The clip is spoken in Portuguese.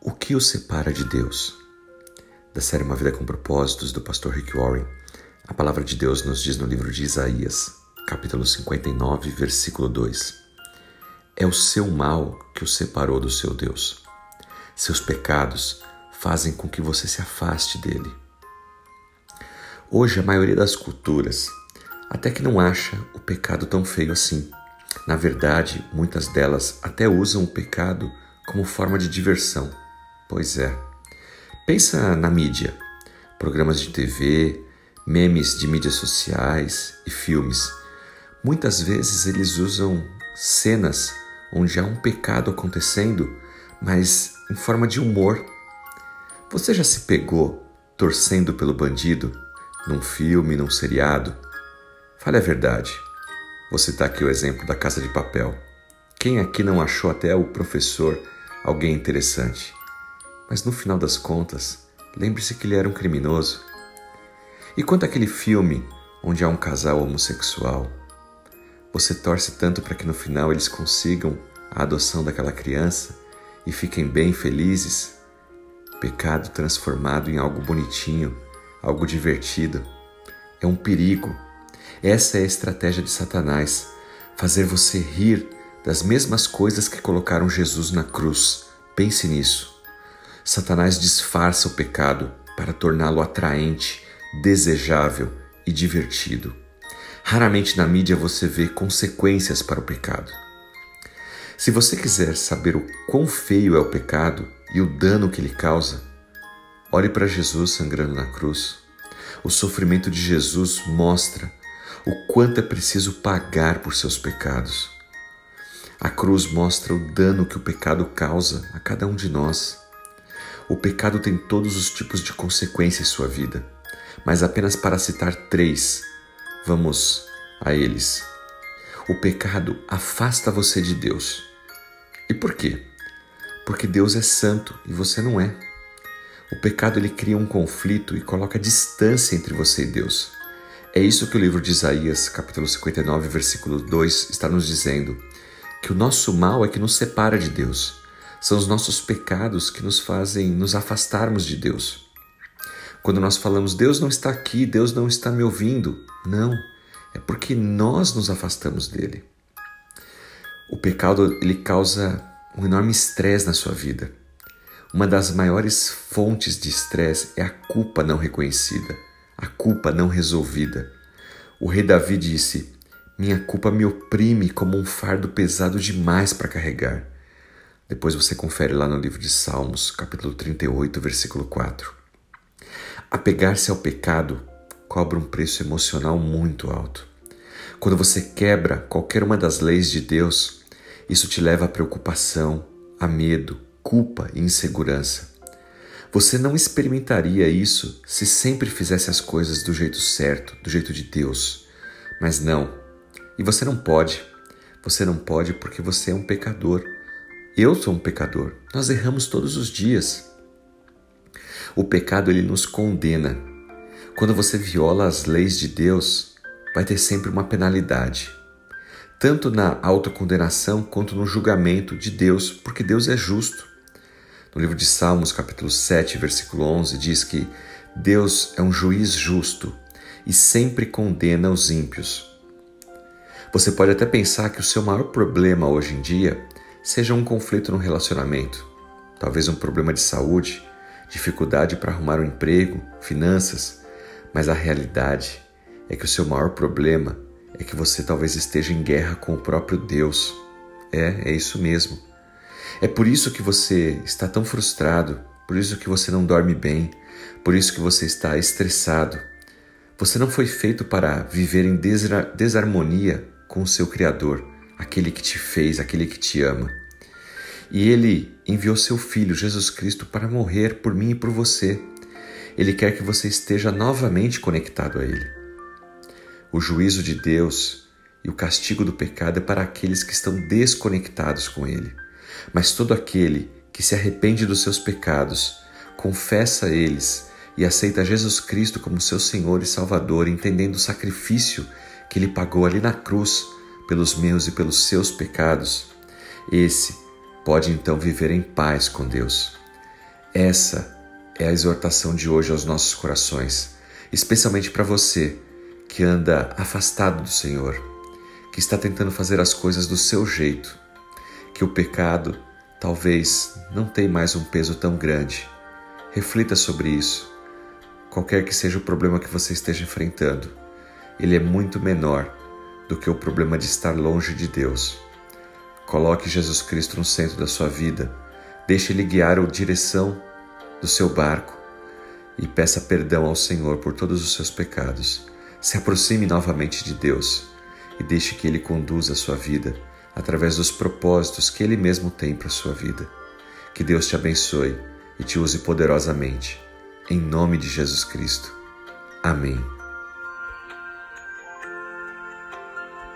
O que o separa de Deus? Da série Uma Vida com Propósitos, do pastor Rick Warren, a palavra de Deus nos diz no livro de Isaías, capítulo 59, versículo 2: É o seu mal que o separou do seu Deus. Seus pecados fazem com que você se afaste dele. Hoje, a maioria das culturas até que não acha o pecado tão feio assim. Na verdade, muitas delas até usam o pecado como forma de diversão. Pois é. Pensa na mídia, programas de TV, memes de mídias sociais e filmes. Muitas vezes eles usam cenas onde há um pecado acontecendo, mas em forma de humor. Você já se pegou torcendo pelo bandido num filme, num seriado? Fale a verdade. Você está aqui o exemplo da Casa de Papel. Quem aqui não achou até o professor alguém interessante? Mas no final das contas, lembre-se que ele era um criminoso. E quanto àquele filme onde há um casal homossexual, você torce tanto para que no final eles consigam a adoção daquela criança e fiquem bem felizes? Pecado transformado em algo bonitinho, algo divertido. É um perigo. Essa é a estratégia de Satanás: fazer você rir das mesmas coisas que colocaram Jesus na cruz. Pense nisso. Satanás disfarça o pecado para torná-lo atraente, desejável e divertido. Raramente na mídia você vê consequências para o pecado. Se você quiser saber o quão feio é o pecado e o dano que ele causa, olhe para Jesus sangrando na cruz. O sofrimento de Jesus mostra o quanto é preciso pagar por seus pecados. A cruz mostra o dano que o pecado causa a cada um de nós. O pecado tem todos os tipos de consequências em sua vida, mas apenas para citar três, vamos a eles. O pecado afasta você de Deus. E por quê? Porque Deus é santo e você não é. O pecado ele cria um conflito e coloca distância entre você e Deus. É isso que o livro de Isaías, capítulo 59, versículo 2, está nos dizendo: que o nosso mal é que nos separa de Deus. São os nossos pecados que nos fazem nos afastarmos de Deus. Quando nós falamos Deus não está aqui, Deus não está me ouvindo, não, é porque nós nos afastamos dele. O pecado ele causa um enorme estresse na sua vida. Uma das maiores fontes de estresse é a culpa não reconhecida, a culpa não resolvida. O rei Davi disse: Minha culpa me oprime como um fardo pesado demais para carregar. Depois você confere lá no livro de Salmos, capítulo 38, versículo 4. Apegar-se ao pecado cobra um preço emocional muito alto. Quando você quebra qualquer uma das leis de Deus, isso te leva a preocupação, a medo, culpa e insegurança. Você não experimentaria isso se sempre fizesse as coisas do jeito certo, do jeito de Deus. Mas não. E você não pode. Você não pode porque você é um pecador eu sou um pecador. Nós erramos todos os dias. O pecado ele nos condena. Quando você viola as leis de Deus, vai ter sempre uma penalidade. Tanto na autocondenação quanto no julgamento de Deus, porque Deus é justo. No livro de Salmos, capítulo 7, versículo 11, diz que Deus é um juiz justo e sempre condena os ímpios. Você pode até pensar que o seu maior problema hoje em dia seja um conflito no relacionamento, talvez um problema de saúde, dificuldade para arrumar um emprego, finanças, mas a realidade é que o seu maior problema é que você talvez esteja em guerra com o próprio Deus. É, é isso mesmo. É por isso que você está tão frustrado, por isso que você não dorme bem, por isso que você está estressado. Você não foi feito para viver em desarmonia com o seu Criador aquele que te fez, aquele que te ama. E ele enviou seu filho, Jesus Cristo, para morrer por mim e por você. Ele quer que você esteja novamente conectado a ele. O juízo de Deus e o castigo do pecado é para aqueles que estão desconectados com ele. Mas todo aquele que se arrepende dos seus pecados, confessa eles e aceita Jesus Cristo como seu Senhor e Salvador, entendendo o sacrifício que ele pagou ali na cruz pelos meus e pelos seus pecados, esse pode então viver em paz com Deus. Essa é a exortação de hoje aos nossos corações, especialmente para você que anda afastado do Senhor, que está tentando fazer as coisas do seu jeito, que o pecado talvez não tenha mais um peso tão grande. Reflita sobre isso. Qualquer que seja o problema que você esteja enfrentando, ele é muito menor do que o problema de estar longe de Deus. Coloque Jesus Cristo no centro da sua vida, deixe Ele guiar a direção do seu barco e peça perdão ao Senhor por todos os seus pecados. Se aproxime novamente de Deus e deixe que Ele conduza a sua vida através dos propósitos que Ele mesmo tem para a sua vida. Que Deus te abençoe e te use poderosamente. Em nome de Jesus Cristo. Amém.